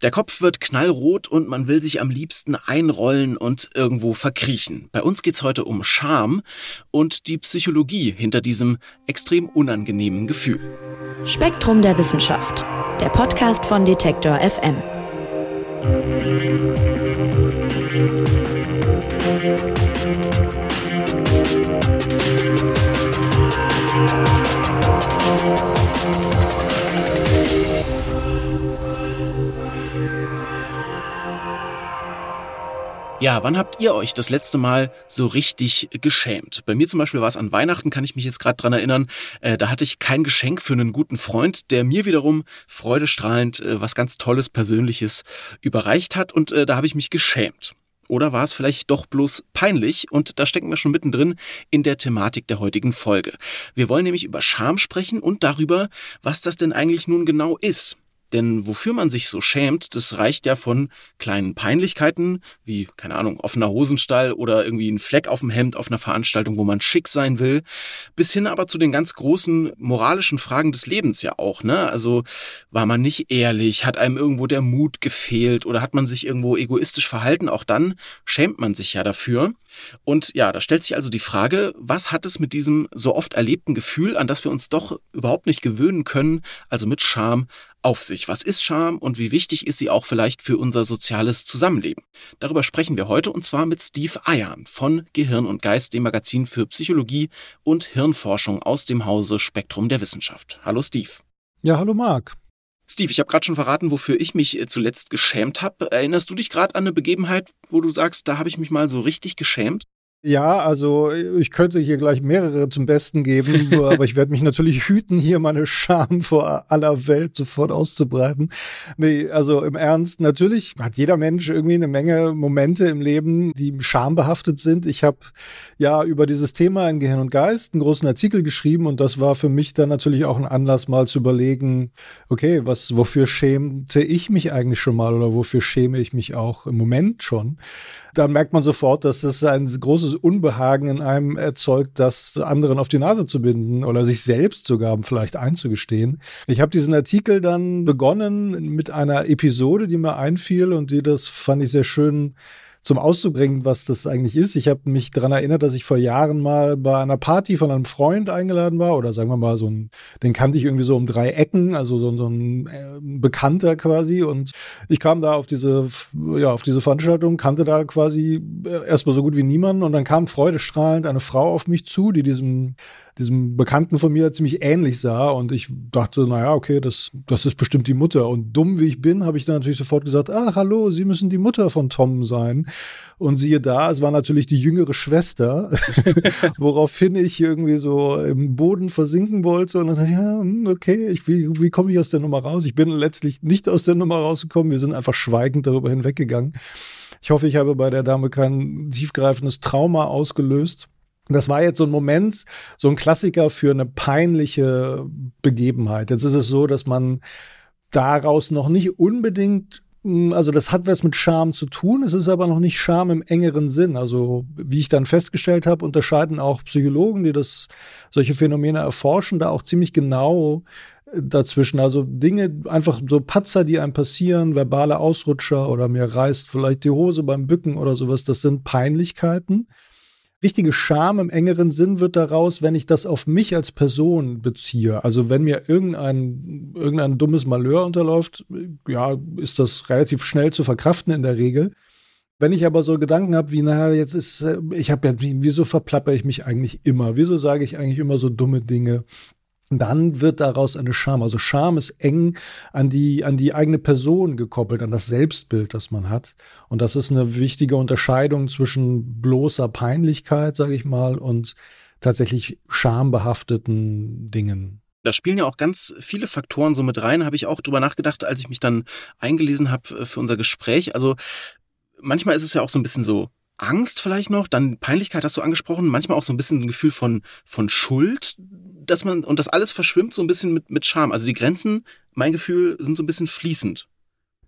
Der Kopf wird knallrot und man will sich am liebsten einrollen und irgendwo verkriechen. Bei uns geht's heute um Scham und die Psychologie hinter diesem extrem unangenehmen Gefühl. Spektrum der Wissenschaft, der Podcast von Detektor FM. Ja, wann habt ihr euch das letzte Mal so richtig geschämt? Bei mir zum Beispiel war es an Weihnachten, kann ich mich jetzt gerade dran erinnern. Äh, da hatte ich kein Geschenk für einen guten Freund, der mir wiederum freudestrahlend äh, was ganz Tolles, Persönliches überreicht hat und äh, da habe ich mich geschämt. Oder war es vielleicht doch bloß peinlich? Und da stecken wir schon mittendrin in der Thematik der heutigen Folge. Wir wollen nämlich über Scham sprechen und darüber, was das denn eigentlich nun genau ist. Denn wofür man sich so schämt, das reicht ja von kleinen Peinlichkeiten, wie, keine Ahnung, offener Hosenstall oder irgendwie ein Fleck auf dem Hemd auf einer Veranstaltung, wo man schick sein will, bis hin aber zu den ganz großen moralischen Fragen des Lebens ja auch, ne? Also, war man nicht ehrlich, hat einem irgendwo der Mut gefehlt oder hat man sich irgendwo egoistisch verhalten, auch dann schämt man sich ja dafür. Und ja, da stellt sich also die Frage, was hat es mit diesem so oft erlebten Gefühl, an das wir uns doch überhaupt nicht gewöhnen können, also mit Scham, auf sich? Was ist Scham und wie wichtig ist sie auch vielleicht für unser soziales Zusammenleben? Darüber sprechen wir heute und zwar mit Steve Eiern von Gehirn und Geist, dem Magazin für Psychologie und Hirnforschung aus dem Hause Spektrum der Wissenschaft. Hallo Steve. Ja, hallo Marc. Steve, ich habe gerade schon verraten, wofür ich mich äh, zuletzt geschämt habe. Erinnerst du dich gerade an eine Begebenheit, wo du sagst, da habe ich mich mal so richtig geschämt? Ja, also ich könnte hier gleich mehrere zum Besten geben, aber ich werde mich natürlich hüten, hier meine Scham vor aller Welt sofort auszubreiten. Nee, also im Ernst, natürlich hat jeder Mensch irgendwie eine Menge Momente im Leben, die schambehaftet sind. Ich habe ja über dieses Thema in Gehirn und Geist einen großen Artikel geschrieben und das war für mich dann natürlich auch ein Anlass, mal zu überlegen, okay, was, wofür schämte ich mich eigentlich schon mal oder wofür schäme ich mich auch im Moment schon? Da merkt man sofort, dass es ein großes großes Unbehagen in einem erzeugt, das anderen auf die Nase zu binden oder sich selbst sogar vielleicht einzugestehen. Ich habe diesen Artikel dann begonnen mit einer Episode, die mir einfiel und die das fand ich sehr schön zum Ausdruck bringen, was das eigentlich ist. Ich habe mich daran erinnert, dass ich vor Jahren mal bei einer Party von einem Freund eingeladen war oder sagen wir mal so ein, den kannte ich irgendwie so um drei Ecken, also so, so ein äh, Bekannter quasi und ich kam da auf diese, ja, auf diese Veranstaltung, kannte da quasi äh, erstmal so gut wie niemanden und dann kam freudestrahlend eine Frau auf mich zu, die diesem diesem Bekannten von mir ziemlich ähnlich sah und ich dachte, naja, okay, das, das ist bestimmt die Mutter. Und dumm wie ich bin, habe ich dann natürlich sofort gesagt, ach, hallo, Sie müssen die Mutter von Tom sein. Und siehe da, es war natürlich die jüngere Schwester, woraufhin ich irgendwie so im Boden versinken wollte und dann ja, hm, okay, ich, wie, wie komme ich aus der Nummer raus? Ich bin letztlich nicht aus der Nummer rausgekommen, wir sind einfach schweigend darüber hinweggegangen. Ich hoffe, ich habe bei der Dame kein tiefgreifendes Trauma ausgelöst. Das war jetzt so ein Moment, so ein Klassiker für eine peinliche Begebenheit. Jetzt ist es so, dass man daraus noch nicht unbedingt hm, also das hat was mit Scham zu tun, es ist aber noch nicht Scham im engeren Sinn. Also wie ich dann festgestellt habe, unterscheiden auch Psychologen, die das solche Phänomene erforschen, da auch ziemlich genau äh, dazwischen. Also Dinge, einfach so Patzer, die einem passieren, verbale Ausrutscher oder mir reißt vielleicht die Hose beim Bücken oder sowas, das sind Peinlichkeiten richtige Scham im engeren Sinn wird daraus, wenn ich das auf mich als Person beziehe. Also wenn mir irgendein, irgendein dummes Malheur unterläuft, ja, ist das relativ schnell zu verkraften in der Regel. Wenn ich aber so Gedanken habe wie, naja, jetzt ist, äh, ich habe ja, wieso verplapper ich mich eigentlich immer? Wieso sage ich eigentlich immer so dumme Dinge? Dann wird daraus eine Scham. Also Scham ist eng an die, an die eigene Person gekoppelt, an das Selbstbild, das man hat. Und das ist eine wichtige Unterscheidung zwischen bloßer Peinlichkeit, sage ich mal, und tatsächlich schambehafteten Dingen. Da spielen ja auch ganz viele Faktoren so mit rein, habe ich auch drüber nachgedacht, als ich mich dann eingelesen habe für unser Gespräch. Also manchmal ist es ja auch so ein bisschen so Angst vielleicht noch, dann Peinlichkeit hast du angesprochen, manchmal auch so ein bisschen ein Gefühl von, von Schuld, dass man, und das alles verschwimmt so ein bisschen mit, mit Scham. Also die Grenzen, mein Gefühl, sind so ein bisschen fließend.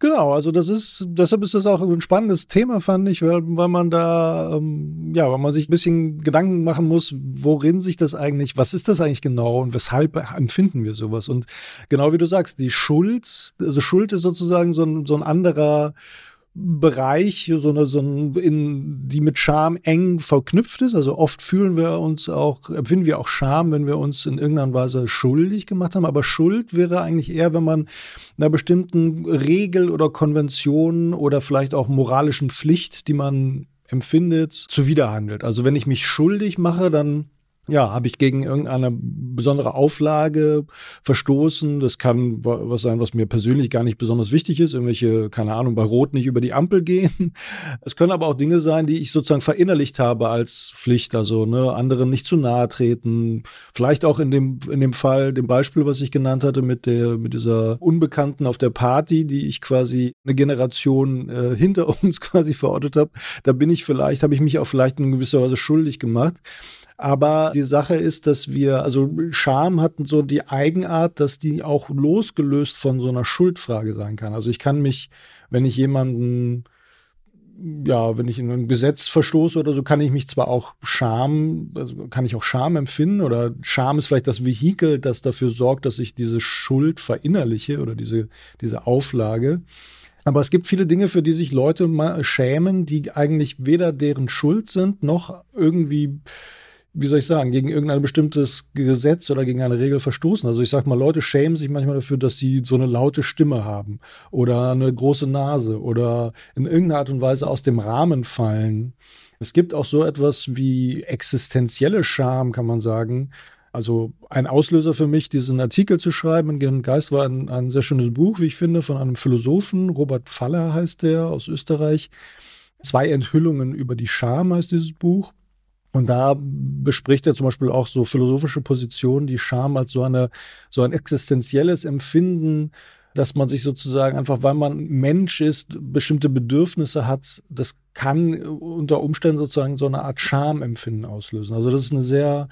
Genau, also das ist, deshalb ist das auch ein spannendes Thema, fand ich, weil, weil man da, ähm, ja, weil man sich ein bisschen Gedanken machen muss, worin sich das eigentlich, was ist das eigentlich genau und weshalb empfinden wir sowas? Und genau wie du sagst, die Schuld, also Schuld ist sozusagen so ein, so ein anderer Bereich, so eine, so ein, in, die mit Scham eng verknüpft ist. Also oft fühlen wir uns auch, empfinden wir auch Scham, wenn wir uns in irgendeiner Weise schuldig gemacht haben. Aber Schuld wäre eigentlich eher, wenn man einer bestimmten Regel oder Konvention oder vielleicht auch moralischen Pflicht, die man empfindet, zuwiderhandelt. Also wenn ich mich schuldig mache, dann ja, habe ich gegen irgendeine besondere Auflage verstoßen. Das kann was sein, was mir persönlich gar nicht besonders wichtig ist. Irgendwelche, keine Ahnung, bei Rot nicht über die Ampel gehen. Es können aber auch Dinge sein, die ich sozusagen verinnerlicht habe als Pflicht. Also, ne, anderen nicht zu nahe treten. Vielleicht auch in dem, in dem Fall, dem Beispiel, was ich genannt hatte, mit der, mit dieser Unbekannten auf der Party, die ich quasi eine Generation äh, hinter uns quasi verortet habe. Da bin ich vielleicht, habe ich mich auch vielleicht in gewisser Weise schuldig gemacht. Aber die Sache ist, dass wir, also Scham hat so die Eigenart, dass die auch losgelöst von so einer Schuldfrage sein kann. Also ich kann mich, wenn ich jemanden ja, wenn ich in ein Gesetz verstoße oder so, kann ich mich zwar auch Scham, also kann ich auch Scham empfinden oder Scham ist vielleicht das Vehikel, das dafür sorgt, dass ich diese Schuld verinnerliche oder diese, diese Auflage. Aber es gibt viele Dinge, für die sich Leute mal schämen, die eigentlich weder deren Schuld sind, noch irgendwie wie soll ich sagen, gegen irgendein bestimmtes Gesetz oder gegen eine Regel verstoßen. Also ich sag mal, Leute schämen sich manchmal dafür, dass sie so eine laute Stimme haben oder eine große Nase oder in irgendeiner Art und Weise aus dem Rahmen fallen. Es gibt auch so etwas wie existenzielle Scham, kann man sagen. Also ein Auslöser für mich, diesen Artikel zu schreiben in Geist war ein, ein sehr schönes Buch, wie ich finde, von einem Philosophen, Robert Faller heißt der, aus Österreich. Zwei Enthüllungen über die Scham heißt dieses Buch. Und da bespricht er zum Beispiel auch so philosophische Positionen, die Scham als so eine, so ein existenzielles Empfinden, dass man sich sozusagen einfach, weil man Mensch ist, bestimmte Bedürfnisse hat, das kann unter Umständen sozusagen so eine Art Schamempfinden auslösen. Also das ist eine sehr,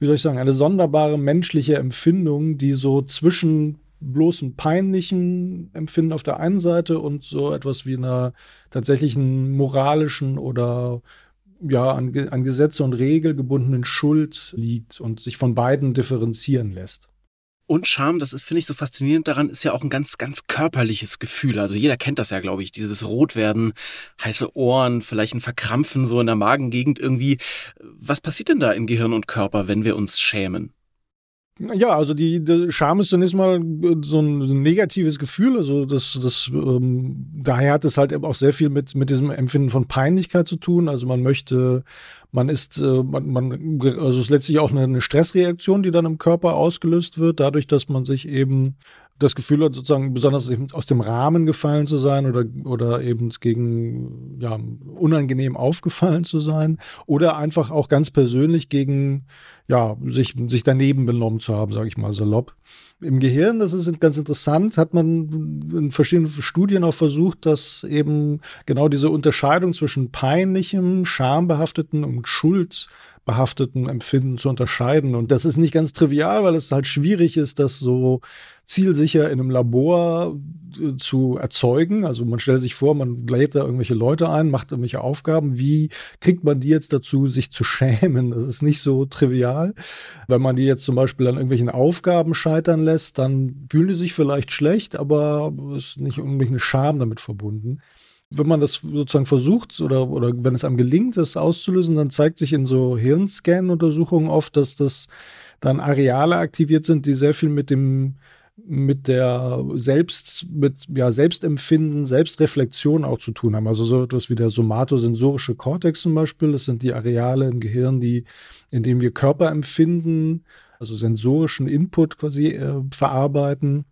wie soll ich sagen, eine sonderbare menschliche Empfindung, die so zwischen bloßen peinlichen Empfinden auf der einen Seite und so etwas wie einer tatsächlichen moralischen oder ja, an, an Gesetze und Regel gebundenen Schuld liegt und sich von beiden differenzieren lässt. Und Scham, das finde ich, so faszinierend daran, ist ja auch ein ganz, ganz körperliches Gefühl. Also jeder kennt das ja, glaube ich, dieses Rotwerden, heiße Ohren, vielleicht ein Verkrampfen so in der Magengegend irgendwie. Was passiert denn da im Gehirn und Körper, wenn wir uns schämen? Ja, also die, die Scham ist zunächst mal so ein negatives Gefühl. Also das, das ähm, daher hat es halt auch sehr viel mit mit diesem Empfinden von Peinlichkeit zu tun. Also man möchte, man ist, äh, man, man, also es ist letztlich auch eine, eine Stressreaktion, die dann im Körper ausgelöst wird, dadurch, dass man sich eben das Gefühl hat, sozusagen besonders aus dem Rahmen gefallen zu sein oder, oder eben gegen, ja, unangenehm aufgefallen zu sein oder einfach auch ganz persönlich gegen, ja, sich, sich daneben benommen zu haben, sage ich mal salopp. Im Gehirn, das ist ganz interessant, hat man in verschiedenen Studien auch versucht, dass eben genau diese Unterscheidung zwischen peinlichem, schambehafteten und Schuld behafteten Empfinden zu unterscheiden. Und das ist nicht ganz trivial, weil es halt schwierig ist, das so zielsicher in einem Labor äh, zu erzeugen. Also man stellt sich vor, man lädt da irgendwelche Leute ein, macht irgendwelche Aufgaben. Wie kriegt man die jetzt dazu, sich zu schämen? Das ist nicht so trivial. Wenn man die jetzt zum Beispiel an irgendwelchen Aufgaben scheitern lässt, dann fühlen die sich vielleicht schlecht, aber es ist nicht unbedingt eine Scham damit verbunden wenn man das sozusagen versucht oder, oder wenn es einem gelingt, das auszulösen, dann zeigt sich in so Hirnscan-Untersuchungen oft, dass das dann Areale aktiviert sind, die sehr viel mit dem mit der Selbst, mit ja, Selbstempfinden, Selbstreflexion auch zu tun haben. Also so etwas wie der somatosensorische Kortex zum Beispiel. Das sind die Areale im Gehirn, die, in denen wir Körperempfinden, also sensorischen Input quasi äh, verarbeiten.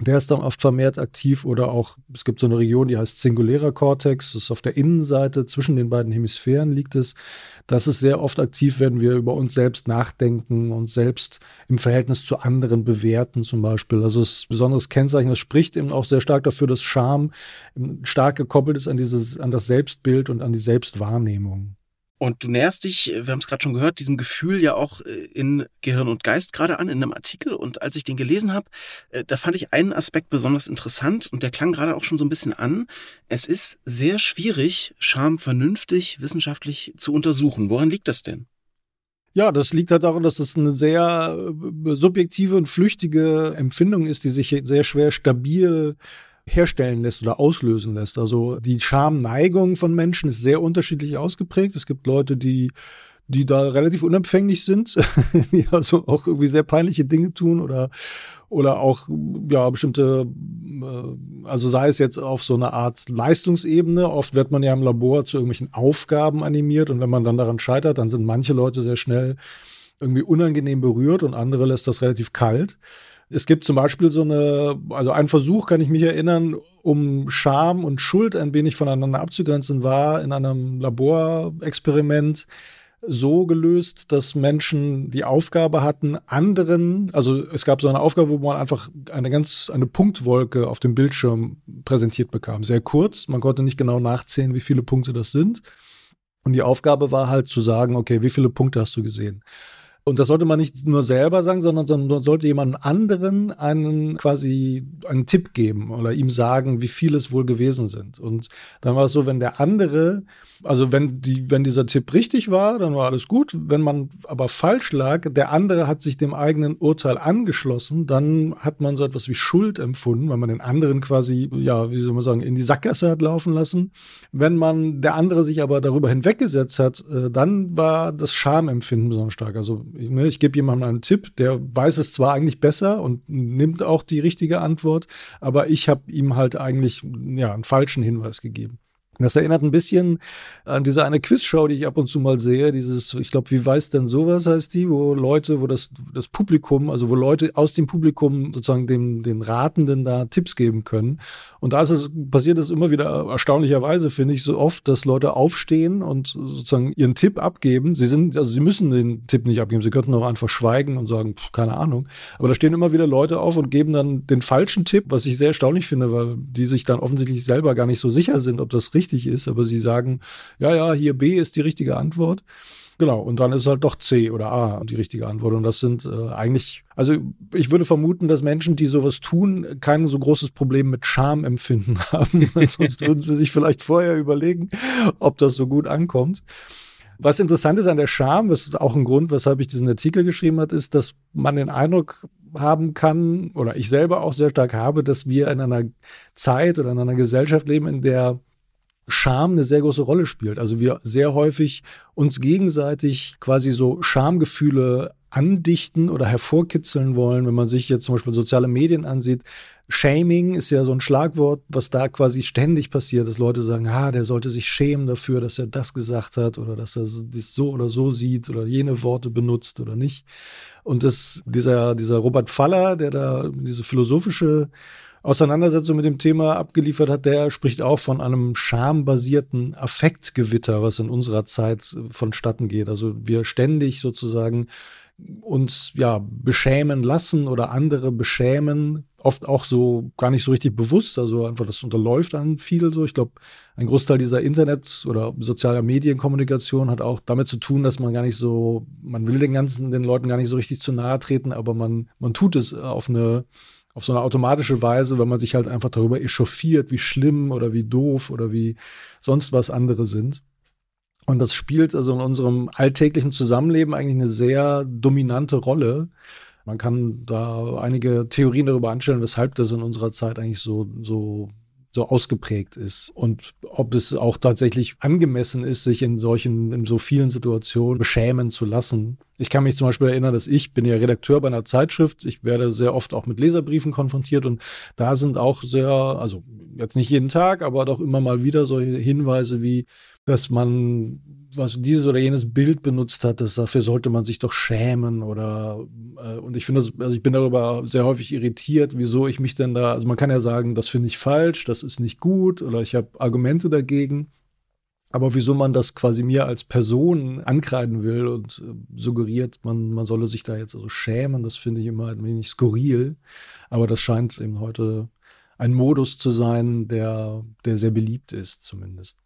Der ist dann oft vermehrt aktiv oder auch, es gibt so eine Region, die heißt singulärer Cortex, das ist auf der Innenseite zwischen den beiden Hemisphären liegt es. Das ist sehr oft aktiv, wenn wir über uns selbst nachdenken und selbst im Verhältnis zu anderen bewerten zum Beispiel. Also es ist ein besonderes Kennzeichen, das spricht eben auch sehr stark dafür, dass Scham stark gekoppelt ist an dieses, an das Selbstbild und an die Selbstwahrnehmung. Und du näherst dich, wir haben es gerade schon gehört, diesem Gefühl ja auch äh, in Gehirn und Geist gerade an in einem Artikel. Und als ich den gelesen habe, äh, da fand ich einen Aspekt besonders interessant und der klang gerade auch schon so ein bisschen an. Es ist sehr schwierig, Scham vernünftig wissenschaftlich zu untersuchen. Woran liegt das denn? Ja, das liegt halt daran, dass es eine sehr äh, subjektive und flüchtige Empfindung ist, die sich sehr schwer stabil herstellen lässt oder auslösen lässt. Also die Schamneigung von Menschen ist sehr unterschiedlich ausgeprägt. Es gibt Leute, die die da relativ unempfänglich sind, die also auch irgendwie sehr peinliche Dinge tun oder oder auch ja bestimmte äh, also sei es jetzt auf so eine Art Leistungsebene, oft wird man ja im Labor zu irgendwelchen Aufgaben animiert und wenn man dann daran scheitert, dann sind manche Leute sehr schnell irgendwie unangenehm berührt und andere lässt das relativ kalt. Es gibt zum Beispiel so eine, also ein Versuch, kann ich mich erinnern, um Scham und Schuld ein wenig voneinander abzugrenzen, war in einem Laborexperiment so gelöst, dass Menschen die Aufgabe hatten, anderen, also es gab so eine Aufgabe, wo man einfach eine ganz, eine Punktwolke auf dem Bildschirm präsentiert bekam. Sehr kurz, man konnte nicht genau nachzählen, wie viele Punkte das sind. Und die Aufgabe war halt zu sagen, okay, wie viele Punkte hast du gesehen? Und das sollte man nicht nur selber sagen, sondern, sondern sollte jemand anderen einen quasi einen Tipp geben oder ihm sagen, wie viele es wohl gewesen sind. Und dann war es so, wenn der andere also wenn die, wenn dieser Tipp richtig war, dann war alles gut. Wenn man aber falsch lag, der andere hat sich dem eigenen Urteil angeschlossen, dann hat man so etwas wie Schuld empfunden, weil man den anderen quasi, ja, wie soll man sagen, in die Sackgasse hat laufen lassen. Wenn man der andere sich aber darüber hinweggesetzt hat, äh, dann war das Schamempfinden besonders stark. Also ich, ne, ich gebe jemandem einen Tipp, der weiß es zwar eigentlich besser und nimmt auch die richtige Antwort, aber ich habe ihm halt eigentlich ja einen falschen Hinweis gegeben. Das erinnert ein bisschen an diese eine Quizshow, die ich ab und zu mal sehe. Dieses, ich glaube, wie weiß denn sowas heißt die, wo Leute, wo das, das Publikum, also wo Leute aus dem Publikum sozusagen dem, den Ratenden da Tipps geben können. Und da ist es, passiert es immer wieder erstaunlicherweise, finde ich, so oft, dass Leute aufstehen und sozusagen ihren Tipp abgeben. Sie sind, also sie müssen den Tipp nicht abgeben. Sie könnten auch einfach schweigen und sagen, pff, keine Ahnung. Aber da stehen immer wieder Leute auf und geben dann den falschen Tipp, was ich sehr erstaunlich finde, weil die sich dann offensichtlich selber gar nicht so sicher sind, ob das richtig richtig ist, aber sie sagen, ja, ja, hier B ist die richtige Antwort. Genau, und dann ist halt doch C oder A die richtige Antwort. Und das sind äh, eigentlich, also ich würde vermuten, dass Menschen, die sowas tun, kein so großes Problem mit Schamempfinden haben. Sonst würden sie sich vielleicht vorher überlegen, ob das so gut ankommt. Was interessant ist an der Scham, das ist auch ein Grund, weshalb ich diesen Artikel geschrieben habe, ist, dass man den Eindruck haben kann, oder ich selber auch sehr stark habe, dass wir in einer Zeit oder in einer Gesellschaft leben, in der Scham eine sehr große Rolle spielt. Also wir sehr häufig uns gegenseitig quasi so Schamgefühle andichten oder hervorkitzeln wollen, wenn man sich jetzt zum Beispiel soziale Medien ansieht. Shaming ist ja so ein Schlagwort, was da quasi ständig passiert, dass Leute sagen, ah, der sollte sich schämen dafür, dass er das gesagt hat oder dass er das so oder so sieht oder jene Worte benutzt oder nicht. Und das, dieser, dieser Robert Faller, der da diese philosophische Auseinandersetzung mit dem Thema abgeliefert hat, der spricht auch von einem schambasierten Affektgewitter, was in unserer Zeit vonstatten geht. Also wir ständig sozusagen uns ja beschämen lassen oder andere beschämen, oft auch so gar nicht so richtig bewusst, also einfach das unterläuft an viel so. Ich glaube, ein Großteil dieser Internet- oder sozialer Medienkommunikation hat auch damit zu tun, dass man gar nicht so, man will den ganzen, den Leuten gar nicht so richtig zu nahe treten, aber man, man tut es auf eine auf so eine automatische Weise, wenn man sich halt einfach darüber echauffiert, wie schlimm oder wie doof oder wie sonst was andere sind. Und das spielt also in unserem alltäglichen Zusammenleben eigentlich eine sehr dominante Rolle. Man kann da einige Theorien darüber anstellen, weshalb das in unserer Zeit eigentlich so, so so ausgeprägt ist und ob es auch tatsächlich angemessen ist, sich in solchen, in so vielen Situationen beschämen zu lassen. Ich kann mich zum Beispiel erinnern, dass ich bin ja Redakteur bei einer Zeitschrift. Ich werde sehr oft auch mit Leserbriefen konfrontiert und da sind auch sehr, also jetzt nicht jeden Tag, aber doch immer mal wieder solche Hinweise wie, dass man was dieses oder jenes Bild benutzt hat, das dafür sollte man sich doch schämen oder äh, und ich finde das, also ich bin darüber sehr häufig irritiert, wieso ich mich denn da, also man kann ja sagen, das finde ich falsch, das ist nicht gut oder ich habe Argumente dagegen. Aber wieso man das quasi mir als Person ankreiden will und äh, suggeriert, man, man solle sich da jetzt also schämen, das finde ich immer ein wenig skurril. Aber das scheint eben heute ein Modus zu sein, der, der sehr beliebt ist, zumindest.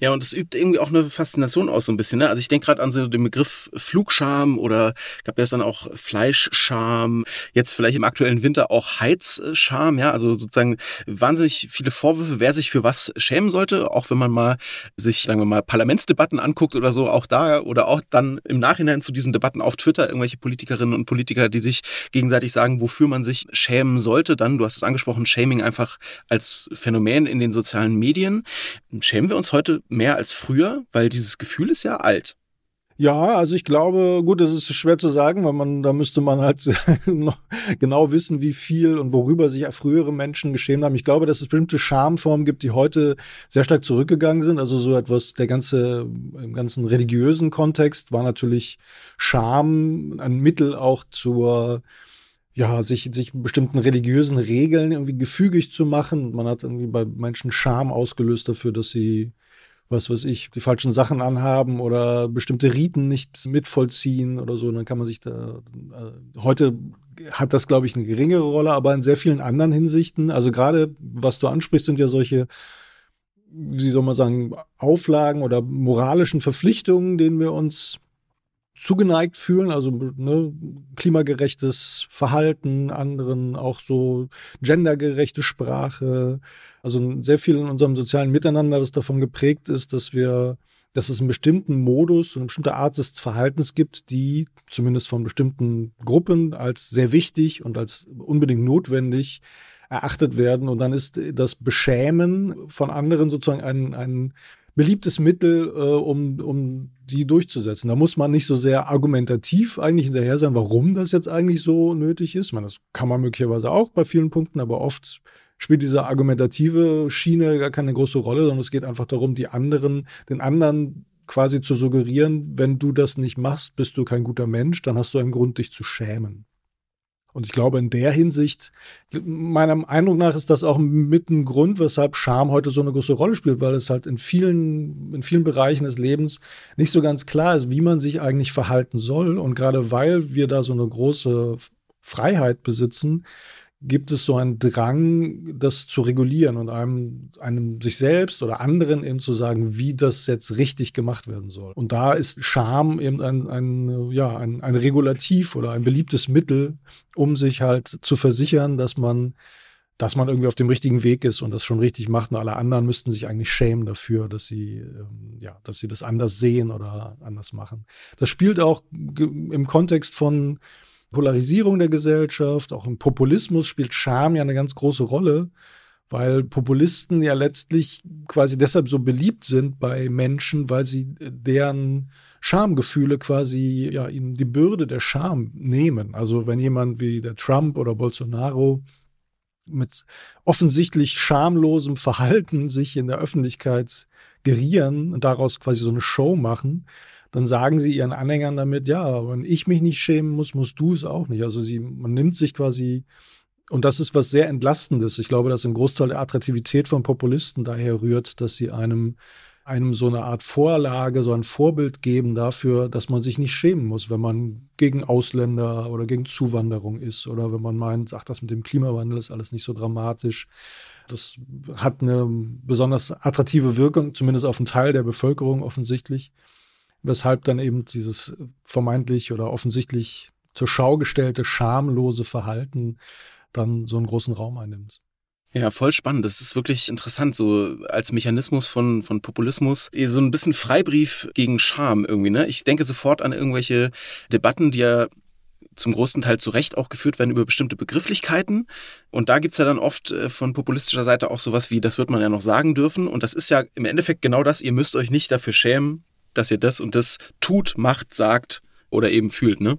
Ja, und es übt irgendwie auch eine Faszination aus, so ein bisschen. Ne? Also ich denke gerade an so den Begriff Flugscham oder gab es dann auch Fleischscham, jetzt vielleicht im aktuellen Winter auch Heizscham, ja, also sozusagen wahnsinnig viele Vorwürfe, wer sich für was schämen sollte, auch wenn man mal sich, sagen wir mal, Parlamentsdebatten anguckt oder so, auch da oder auch dann im Nachhinein zu diesen Debatten auf Twitter irgendwelche Politikerinnen und Politiker, die sich gegenseitig sagen, wofür man sich schämen sollte. Dann, du hast es angesprochen, Shaming einfach als Phänomen in den sozialen Medien. Schämen wir uns heute mehr als früher? Weil dieses Gefühl ist ja alt. Ja, also ich glaube, gut, das ist schwer zu sagen, weil man, da müsste man halt noch genau wissen, wie viel und worüber sich frühere Menschen geschämt haben. Ich glaube, dass es bestimmte Schamformen gibt, die heute sehr stark zurückgegangen sind. Also so etwas, der ganze, im ganzen religiösen Kontext war natürlich Scham ein Mittel auch zur, ja, sich, sich bestimmten religiösen Regeln irgendwie gefügig zu machen. Man hat irgendwie bei Menschen Scham ausgelöst dafür, dass sie was weiß ich, die falschen Sachen anhaben oder bestimmte Riten nicht mitvollziehen oder so, dann kann man sich da, äh, heute hat das, glaube ich, eine geringere Rolle, aber in sehr vielen anderen Hinsichten, also gerade was du ansprichst, sind ja solche, wie soll man sagen, Auflagen oder moralischen Verpflichtungen, denen wir uns zugeneigt fühlen, also ne, klimagerechtes Verhalten, anderen auch so gendergerechte Sprache. Also sehr viel in unserem sozialen Miteinander, das davon geprägt ist, dass wir, dass es einen bestimmten Modus und eine bestimmte Art des Verhaltens gibt, die zumindest von bestimmten Gruppen als sehr wichtig und als unbedingt notwendig erachtet werden. Und dann ist das Beschämen von anderen sozusagen ein, ein beliebtes Mittel, äh, um, um die durchzusetzen. Da muss man nicht so sehr argumentativ eigentlich hinterher sein, warum das jetzt eigentlich so nötig ist. Meine, das kann man möglicherweise auch bei vielen Punkten, aber oft spielt diese argumentative Schiene gar keine große Rolle, sondern es geht einfach darum, die anderen, den anderen quasi zu suggerieren, wenn du das nicht machst, bist du kein guter Mensch, dann hast du einen Grund, dich zu schämen. Und ich glaube, in der Hinsicht, meinem Eindruck nach ist das auch mit ein Grund, weshalb Scham heute so eine große Rolle spielt, weil es halt in vielen, in vielen Bereichen des Lebens nicht so ganz klar ist, wie man sich eigentlich verhalten soll. Und gerade weil wir da so eine große Freiheit besitzen, gibt es so einen Drang, das zu regulieren und einem, einem sich selbst oder anderen eben zu sagen, wie das jetzt richtig gemacht werden soll. Und da ist Scham eben ein, ein, ja, ein, ein Regulativ oder ein beliebtes Mittel, um sich halt zu versichern, dass man dass man irgendwie auf dem richtigen Weg ist und das schon richtig macht und alle anderen müssten sich eigentlich schämen dafür, dass sie ähm, ja, dass sie das anders sehen oder anders machen. Das spielt auch im Kontext von Polarisierung der Gesellschaft, auch im Populismus spielt Scham ja eine ganz große Rolle, weil Populisten ja letztlich quasi deshalb so beliebt sind bei Menschen, weil sie deren Schamgefühle quasi ja ihnen die Bürde der Scham nehmen. Also wenn jemand wie der Trump oder Bolsonaro mit offensichtlich schamlosem Verhalten sich in der Öffentlichkeit gerieren und daraus quasi so eine Show machen, dann sagen sie ihren Anhängern damit, ja, wenn ich mich nicht schämen muss, musst du es auch nicht. Also sie, man nimmt sich quasi, und das ist was sehr Entlastendes. Ich glaube, dass ein Großteil der Attraktivität von Populisten daher rührt, dass sie einem einem so eine Art Vorlage, so ein Vorbild geben dafür, dass man sich nicht schämen muss, wenn man gegen Ausländer oder gegen Zuwanderung ist oder wenn man meint, ach, das mit dem Klimawandel ist alles nicht so dramatisch. Das hat eine besonders attraktive Wirkung, zumindest auf einen Teil der Bevölkerung offensichtlich weshalb dann eben dieses vermeintlich oder offensichtlich zur Schau gestellte schamlose Verhalten dann so einen großen Raum einnimmt. Ja, voll spannend. Das ist wirklich interessant, so als Mechanismus von, von Populismus. So ein bisschen Freibrief gegen Scham irgendwie, ne? Ich denke sofort an irgendwelche Debatten, die ja zum großen Teil zu Recht auch geführt werden über bestimmte Begrifflichkeiten. Und da gibt's ja dann oft äh, von populistischer Seite auch sowas wie, das wird man ja noch sagen dürfen. Und das ist ja im Endeffekt genau das, ihr müsst euch nicht dafür schämen, dass ihr das und das tut, macht, sagt oder eben fühlt, ne?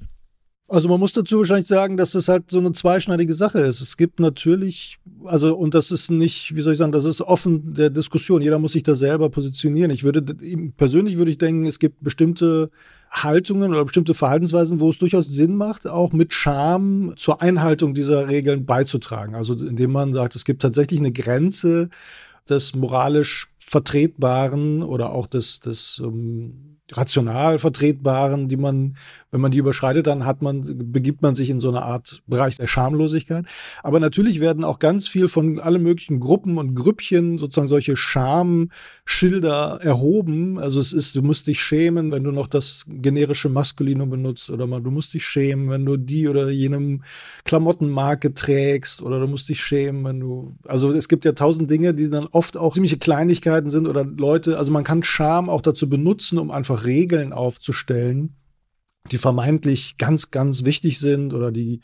Also man muss dazu wahrscheinlich sagen, dass das halt so eine zweischneidige Sache ist. Es gibt natürlich, also und das ist nicht, wie soll ich sagen, das ist offen der Diskussion. Jeder muss sich da selber positionieren. Ich würde persönlich würde ich denken, es gibt bestimmte Haltungen oder bestimmte Verhaltensweisen, wo es durchaus Sinn macht, auch mit Scham zur Einhaltung dieser Regeln beizutragen. Also indem man sagt, es gibt tatsächlich eine Grenze des moralisch Vertretbaren oder auch des, des, ähm, rational vertretbaren, die man, wenn man die überschreitet, dann hat man, begibt man sich in so eine Art Bereich der Schamlosigkeit. Aber natürlich werden auch ganz viel von allen möglichen Gruppen und Grüppchen sozusagen solche Schamschilder erhoben. Also es ist, du musst dich schämen, wenn du noch das generische Maskulinum benutzt oder mal, du musst dich schämen, wenn du die oder jenem Klamottenmarke trägst oder du musst dich schämen, wenn du, also es gibt ja tausend Dinge, die dann oft auch ziemliche Kleinigkeiten sind oder Leute, also man kann Scham auch dazu benutzen, um einfach Regeln aufzustellen, die vermeintlich ganz, ganz wichtig sind oder die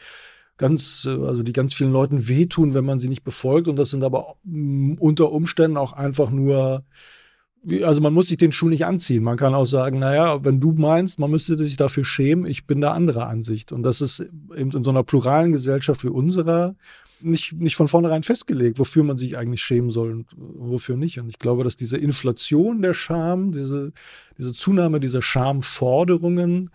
ganz, also die ganz vielen Leuten wehtun, wenn man sie nicht befolgt. Und das sind aber mm, unter Umständen auch einfach nur, also man muss sich den Schuh nicht anziehen. Man kann auch sagen, naja, wenn du meinst, man müsste sich dafür schämen, ich bin da anderer Ansicht. Und das ist eben in so einer pluralen Gesellschaft wie unserer nicht, nicht von vornherein festgelegt, wofür man sich eigentlich schämen soll und wofür nicht. Und ich glaube, dass diese Inflation der Scham, diese, diese Zunahme dieser Schamforderungen,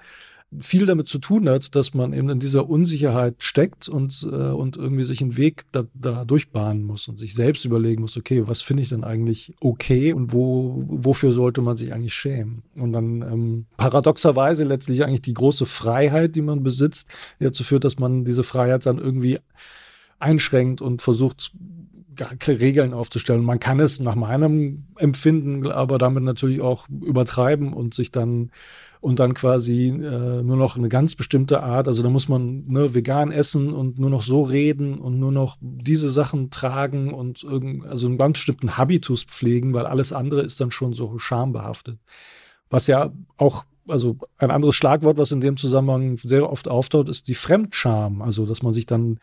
viel damit zu tun hat, dass man eben in dieser Unsicherheit steckt und, äh, und irgendwie sich einen Weg da, da durchbahnen muss und sich selbst überlegen muss, okay, was finde ich denn eigentlich okay und wo, wofür sollte man sich eigentlich schämen? Und dann ähm, paradoxerweise letztlich eigentlich die große Freiheit, die man besitzt, dazu führt, dass man diese Freiheit dann irgendwie einschränkt und versucht, Regeln aufzustellen. Man kann es nach meinem Empfinden aber damit natürlich auch übertreiben und sich dann und dann quasi äh, nur noch eine ganz bestimmte Art, also da muss man ne, vegan essen und nur noch so reden und nur noch diese Sachen tragen und irgend, also einen ganz bestimmten Habitus pflegen, weil alles andere ist dann schon so schambehaftet. Was ja auch also ein anderes Schlagwort, was in dem Zusammenhang sehr oft auftaucht, ist die Fremdscham. Also, dass man sich dann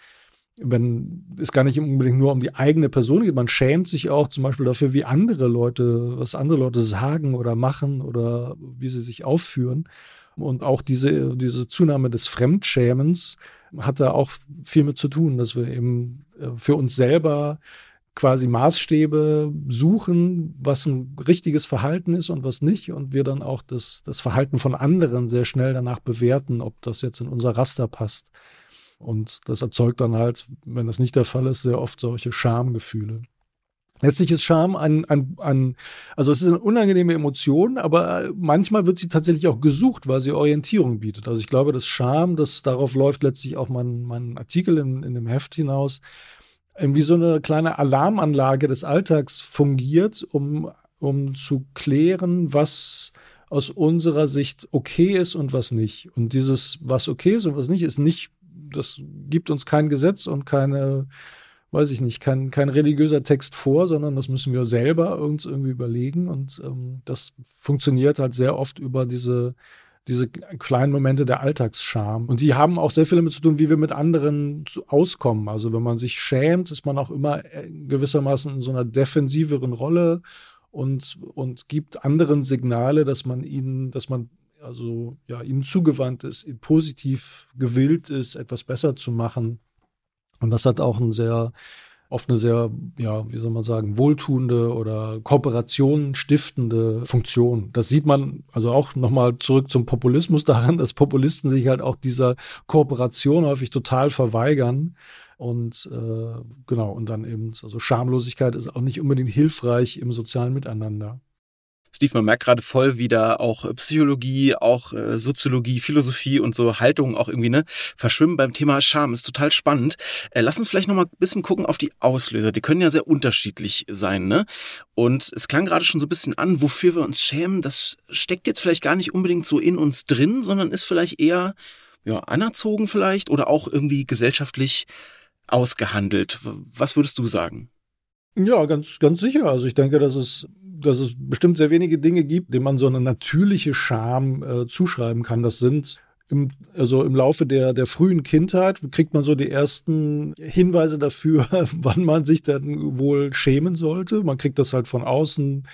wenn es gar nicht unbedingt nur um die eigene Person geht, man schämt sich auch zum Beispiel dafür, wie andere Leute, was andere Leute sagen oder machen oder wie sie sich aufführen. Und auch diese, diese Zunahme des Fremdschämens hat da auch viel mit zu tun, dass wir eben äh, für uns selber quasi Maßstäbe suchen, was ein richtiges Verhalten ist und was nicht. Und wir dann auch das, das Verhalten von anderen sehr schnell danach bewerten, ob das jetzt in unser Raster passt. Und das erzeugt dann halt, wenn das nicht der Fall ist, sehr oft solche Schamgefühle. Letztlich ist Scham ein, ein, ein, also es ist eine unangenehme Emotion, aber manchmal wird sie tatsächlich auch gesucht, weil sie Orientierung bietet. Also ich glaube, dass Scham, das darauf läuft letztlich auch mein, mein Artikel in, in dem Heft hinaus, irgendwie so eine kleine Alarmanlage des Alltags fungiert, um, um zu klären, was aus unserer Sicht okay ist und was nicht. Und dieses, was okay ist und was nicht, ist nicht das gibt uns kein Gesetz und keine, weiß ich nicht, kein, kein religiöser Text vor, sondern das müssen wir selber uns irgendwie überlegen. Und ähm, das funktioniert halt sehr oft über diese, diese kleinen Momente der Alltagsscham. Und die haben auch sehr viel damit zu tun, wie wir mit anderen auskommen. Also wenn man sich schämt, ist man auch immer äh, gewissermaßen in so einer defensiveren Rolle und, und gibt anderen Signale, dass man ihnen, dass man also ja, ihnen zugewandt ist, positiv gewillt ist, etwas besser zu machen. Und das hat auch ein sehr, oft eine sehr, ja, wie soll man sagen, wohltuende oder Kooperation stiftende Funktion. Das sieht man also auch nochmal zurück zum Populismus daran, dass Populisten sich halt auch dieser Kooperation häufig total verweigern. Und äh, genau, und dann eben, also Schamlosigkeit ist auch nicht unbedingt hilfreich im sozialen Miteinander. Steve, man merkt gerade voll, wie da auch Psychologie, auch äh, Soziologie, Philosophie und so Haltungen auch irgendwie ne, verschwimmen beim Thema Scham. Ist total spannend. Äh, lass uns vielleicht noch mal ein bisschen gucken auf die Auslöser. Die können ja sehr unterschiedlich sein. Ne? Und es klang gerade schon so ein bisschen an, wofür wir uns schämen. Das steckt jetzt vielleicht gar nicht unbedingt so in uns drin, sondern ist vielleicht eher ja, anerzogen vielleicht oder auch irgendwie gesellschaftlich ausgehandelt. Was würdest du sagen? Ja, ganz, ganz sicher. Also ich denke, dass es dass es bestimmt sehr wenige Dinge gibt, denen man so eine natürliche Scham äh, zuschreiben kann. Das sind im, also im Laufe der, der frühen Kindheit kriegt man so die ersten Hinweise dafür, wann man sich dann wohl schämen sollte. Man kriegt das halt von außen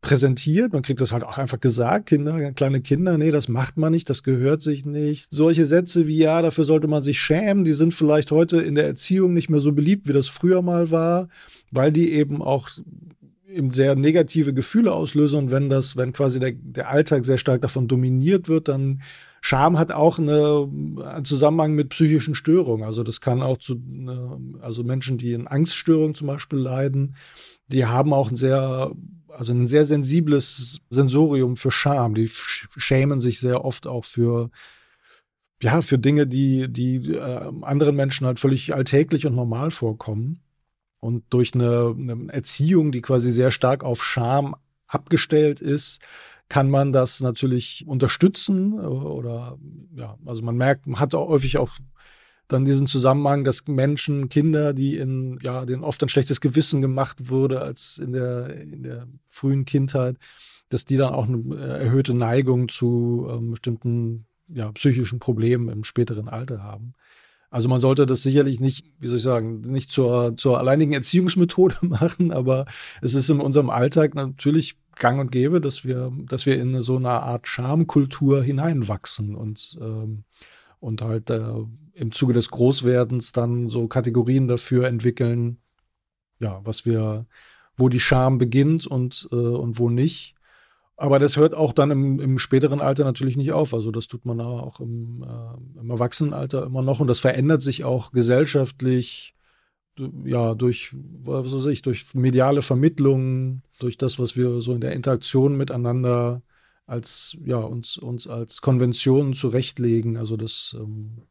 präsentiert, man kriegt das halt auch einfach gesagt, Kinder, kleine Kinder, nee, das macht man nicht, das gehört sich nicht. Solche Sätze wie, ja, dafür sollte man sich schämen, die sind vielleicht heute in der Erziehung nicht mehr so beliebt, wie das früher mal war, weil die eben auch eben sehr negative Gefühle auslösen und wenn das, wenn quasi der, der Alltag sehr stark davon dominiert wird, dann Scham hat auch eine, einen Zusammenhang mit psychischen Störungen. Also das kann auch zu, also Menschen, die in Angststörungen zum Beispiel leiden, die haben auch ein sehr also ein sehr sensibles Sensorium für Scham. Die schämen sich sehr oft auch für ja, für Dinge, die, die äh, anderen Menschen halt völlig alltäglich und normal vorkommen. Und durch eine, eine Erziehung, die quasi sehr stark auf Scham abgestellt ist, kann man das natürlich unterstützen oder ja, also man merkt, man hat auch häufig auch dann diesen Zusammenhang, dass Menschen, Kinder, die in, ja, denen oft ein schlechtes Gewissen gemacht wurde als in der, in der frühen Kindheit, dass die dann auch eine erhöhte Neigung zu ähm, bestimmten ja, psychischen Problemen im späteren Alter haben. Also man sollte das sicherlich nicht, wie soll ich sagen, nicht zur, zur alleinigen Erziehungsmethode machen, aber es ist in unserem Alltag natürlich gang und gäbe, dass wir, dass wir in so eine Art Schamkultur hineinwachsen und, ähm, und halt äh, im Zuge des Großwerdens dann so Kategorien dafür entwickeln, ja, was wir, wo die Scham beginnt und, äh, und wo nicht. Aber das hört auch dann im, im späteren Alter natürlich nicht auf. Also das tut man auch im, äh, im Erwachsenenalter immer noch und das verändert sich auch gesellschaftlich, ja, durch, was weiß ich, durch mediale Vermittlung, durch das, was wir so in der Interaktion miteinander als, ja, uns, uns als Konventionen zurechtlegen. Also das, ähm,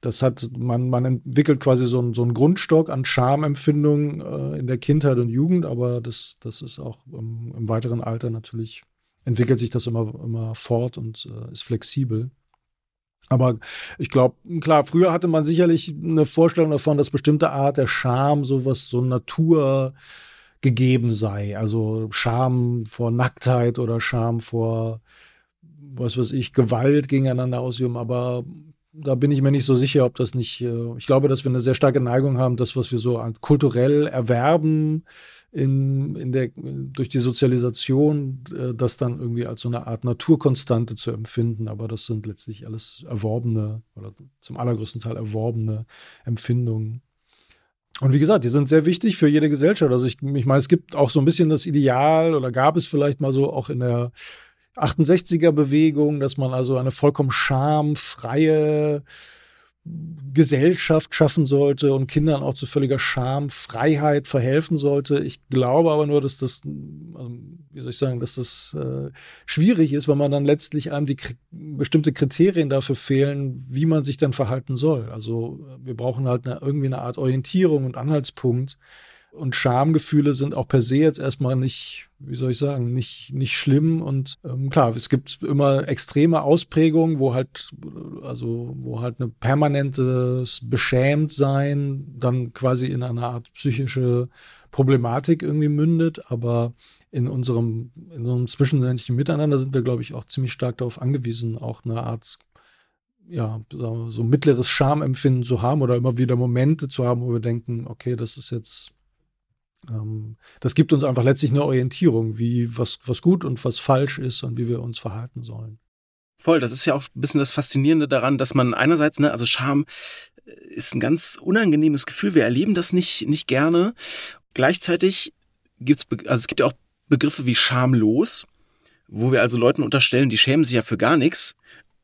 das hat, man, man entwickelt quasi so, ein, so einen Grundstock an Schamempfindungen äh, in der Kindheit und Jugend, aber das, das ist auch im, im weiteren Alter natürlich, entwickelt sich das immer, immer fort und äh, ist flexibel. Aber ich glaube, klar, früher hatte man sicherlich eine Vorstellung davon, dass bestimmte Art der Scham sowas, so Natur gegeben sei. Also Scham vor Nacktheit oder Scham vor, was weiß ich, Gewalt gegeneinander ausüben. Aber da bin ich mir nicht so sicher, ob das nicht, äh, ich glaube, dass wir eine sehr starke Neigung haben, das, was wir so kulturell erwerben, in, in der, durch die Sozialisation, äh, das dann irgendwie als so eine Art Naturkonstante zu empfinden. Aber das sind letztlich alles erworbene oder zum allergrößten Teil erworbene Empfindungen. Und wie gesagt, die sind sehr wichtig für jede Gesellschaft. Also ich, ich meine, es gibt auch so ein bisschen das Ideal oder gab es vielleicht mal so auch in der 68er Bewegung, dass man also eine vollkommen schamfreie Gesellschaft schaffen sollte und Kindern auch zu völliger Schamfreiheit verhelfen sollte. Ich glaube aber nur, dass das, also, wie soll ich sagen, dass das äh, schwierig ist, weil man dann letztlich einem die bestimmte Kriterien dafür fehlen, wie man sich dann verhalten soll. Also wir brauchen halt eine, irgendwie eine Art Orientierung und Anhaltspunkt, und Schamgefühle sind auch per se jetzt erstmal nicht, wie soll ich sagen, nicht, nicht schlimm. Und ähm, klar, es gibt immer extreme Ausprägungen, wo halt, also wo halt eine permanentes Beschämtsein dann quasi in eine Art psychische Problematik irgendwie mündet. Aber in unserem, in unserem zwischenmenschlichen Miteinander sind wir, glaube ich, auch ziemlich stark darauf angewiesen, auch eine Art ja, so mittleres Schamempfinden zu haben oder immer wieder Momente zu haben, wo wir denken, okay, das ist jetzt das gibt uns einfach letztlich eine Orientierung, wie was, was gut und was falsch ist und wie wir uns verhalten sollen. Voll, das ist ja auch ein bisschen das Faszinierende daran, dass man einerseits, ne, also Scham äh, ist ein ganz unangenehmes Gefühl, wir erleben das nicht, nicht gerne. Gleichzeitig gibt's, also es gibt ja auch Begriffe wie schamlos, wo wir also Leuten unterstellen, die schämen sich ja für gar nichts,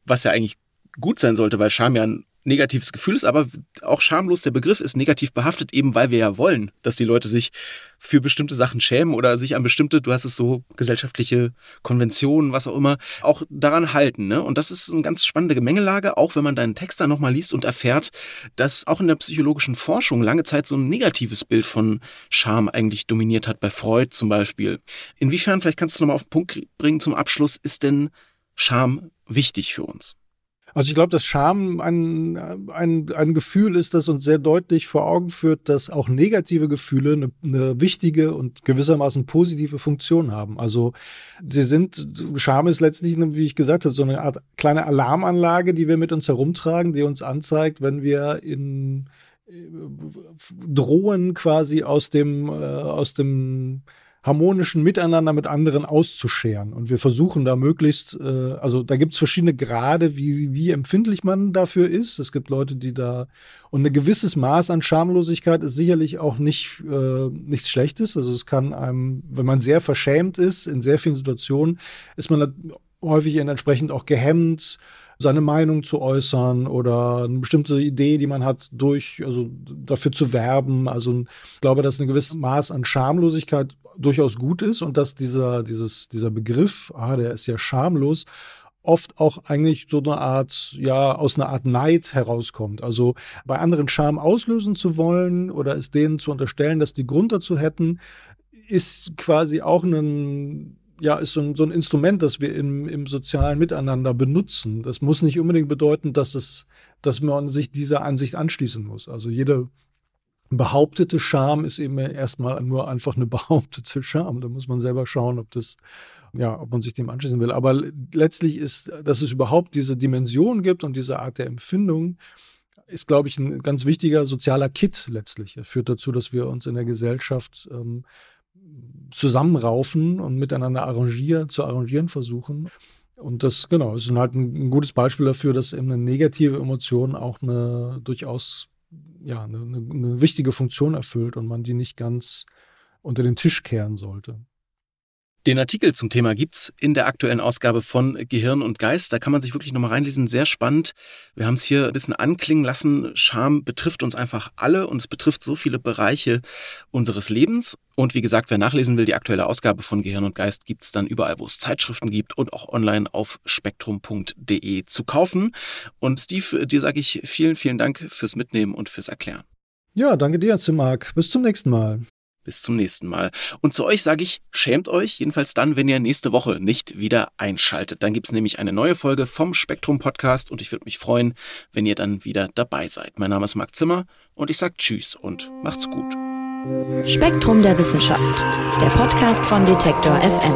was ja eigentlich gut sein sollte, weil Scham ja ein negatives Gefühl ist, aber auch schamlos der Begriff ist negativ behaftet, eben weil wir ja wollen, dass die Leute sich für bestimmte Sachen schämen oder sich an bestimmte, du hast es so, gesellschaftliche Konventionen, was auch immer, auch daran halten. Ne? Und das ist eine ganz spannende Gemengelage, auch wenn man deinen Text dann nochmal liest und erfährt, dass auch in der psychologischen Forschung lange Zeit so ein negatives Bild von Scham eigentlich dominiert hat, bei Freud zum Beispiel. Inwiefern, vielleicht kannst du es nochmal auf den Punkt bringen zum Abschluss, ist denn Scham wichtig für uns? Also ich glaube, dass Scham ein, ein, ein Gefühl ist, das uns sehr deutlich vor Augen führt, dass auch negative Gefühle eine, eine wichtige und gewissermaßen positive Funktion haben. Also sie sind, Scham ist letztlich, wie ich gesagt habe, so eine Art kleine Alarmanlage, die wir mit uns herumtragen, die uns anzeigt, wenn wir in äh, drohen quasi aus dem, äh, aus dem harmonischen Miteinander mit anderen auszuscheren. Und wir versuchen da möglichst, äh, also da gibt es verschiedene Grade, wie, wie empfindlich man dafür ist. Es gibt Leute, die da, und ein gewisses Maß an Schamlosigkeit ist sicherlich auch nicht äh, nichts Schlechtes. Also es kann einem, wenn man sehr verschämt ist, in sehr vielen Situationen, ist man häufig entsprechend auch gehemmt, seine Meinung zu äußern oder eine bestimmte Idee, die man hat, durch, also dafür zu werben. Also ich glaube, dass ein gewisses Maß an Schamlosigkeit durchaus gut ist und dass dieser, dieses, dieser Begriff, ah, der ist ja schamlos, oft auch eigentlich so eine Art, ja, aus einer Art Neid herauskommt. Also bei anderen Scham auslösen zu wollen oder es denen zu unterstellen, dass die Grund dazu hätten, ist quasi auch ein, ja, ist so ein, so ein Instrument, das wir im, im sozialen Miteinander benutzen. Das muss nicht unbedingt bedeuten, dass es, dass man sich dieser Ansicht anschließen muss. Also jede behauptete Scham ist eben erstmal nur einfach eine behauptete Scham. Da muss man selber schauen, ob das, ja, ob man sich dem anschließen will. Aber letztlich ist, dass es überhaupt diese Dimension gibt und diese Art der Empfindung, ist, glaube ich, ein ganz wichtiger sozialer Kit letztlich. Er führt dazu, dass wir uns in der Gesellschaft ähm, zusammenraufen und miteinander arrangieren, zu arrangieren versuchen. Und das, genau, ist halt ein, ein gutes Beispiel dafür, dass eben eine negative Emotion auch eine durchaus ja, eine, eine wichtige Funktion erfüllt und man die nicht ganz unter den Tisch kehren sollte. Den Artikel zum Thema gibt's in der aktuellen Ausgabe von Gehirn und Geist. Da kann man sich wirklich nochmal reinlesen. Sehr spannend. Wir haben es hier ein bisschen anklingen lassen. Scham betrifft uns einfach alle und es betrifft so viele Bereiche unseres Lebens. Und wie gesagt, wer nachlesen will, die aktuelle Ausgabe von Gehirn und Geist gibt's dann überall, wo es Zeitschriften gibt und auch online auf spektrum.de zu kaufen. Und Steve, dir sage ich vielen, vielen Dank fürs Mitnehmen und fürs Erklären. Ja, danke dir, Marc. Bis zum nächsten Mal. Bis zum nächsten Mal. Und zu euch sage ich, schämt euch, jedenfalls dann, wenn ihr nächste Woche nicht wieder einschaltet. Dann gibt's nämlich eine neue Folge vom Spektrum Podcast und ich würde mich freuen, wenn ihr dann wieder dabei seid. Mein Name ist Marc Zimmer und ich sage Tschüss und macht's gut. Spektrum der Wissenschaft, der Podcast von Detektor FM.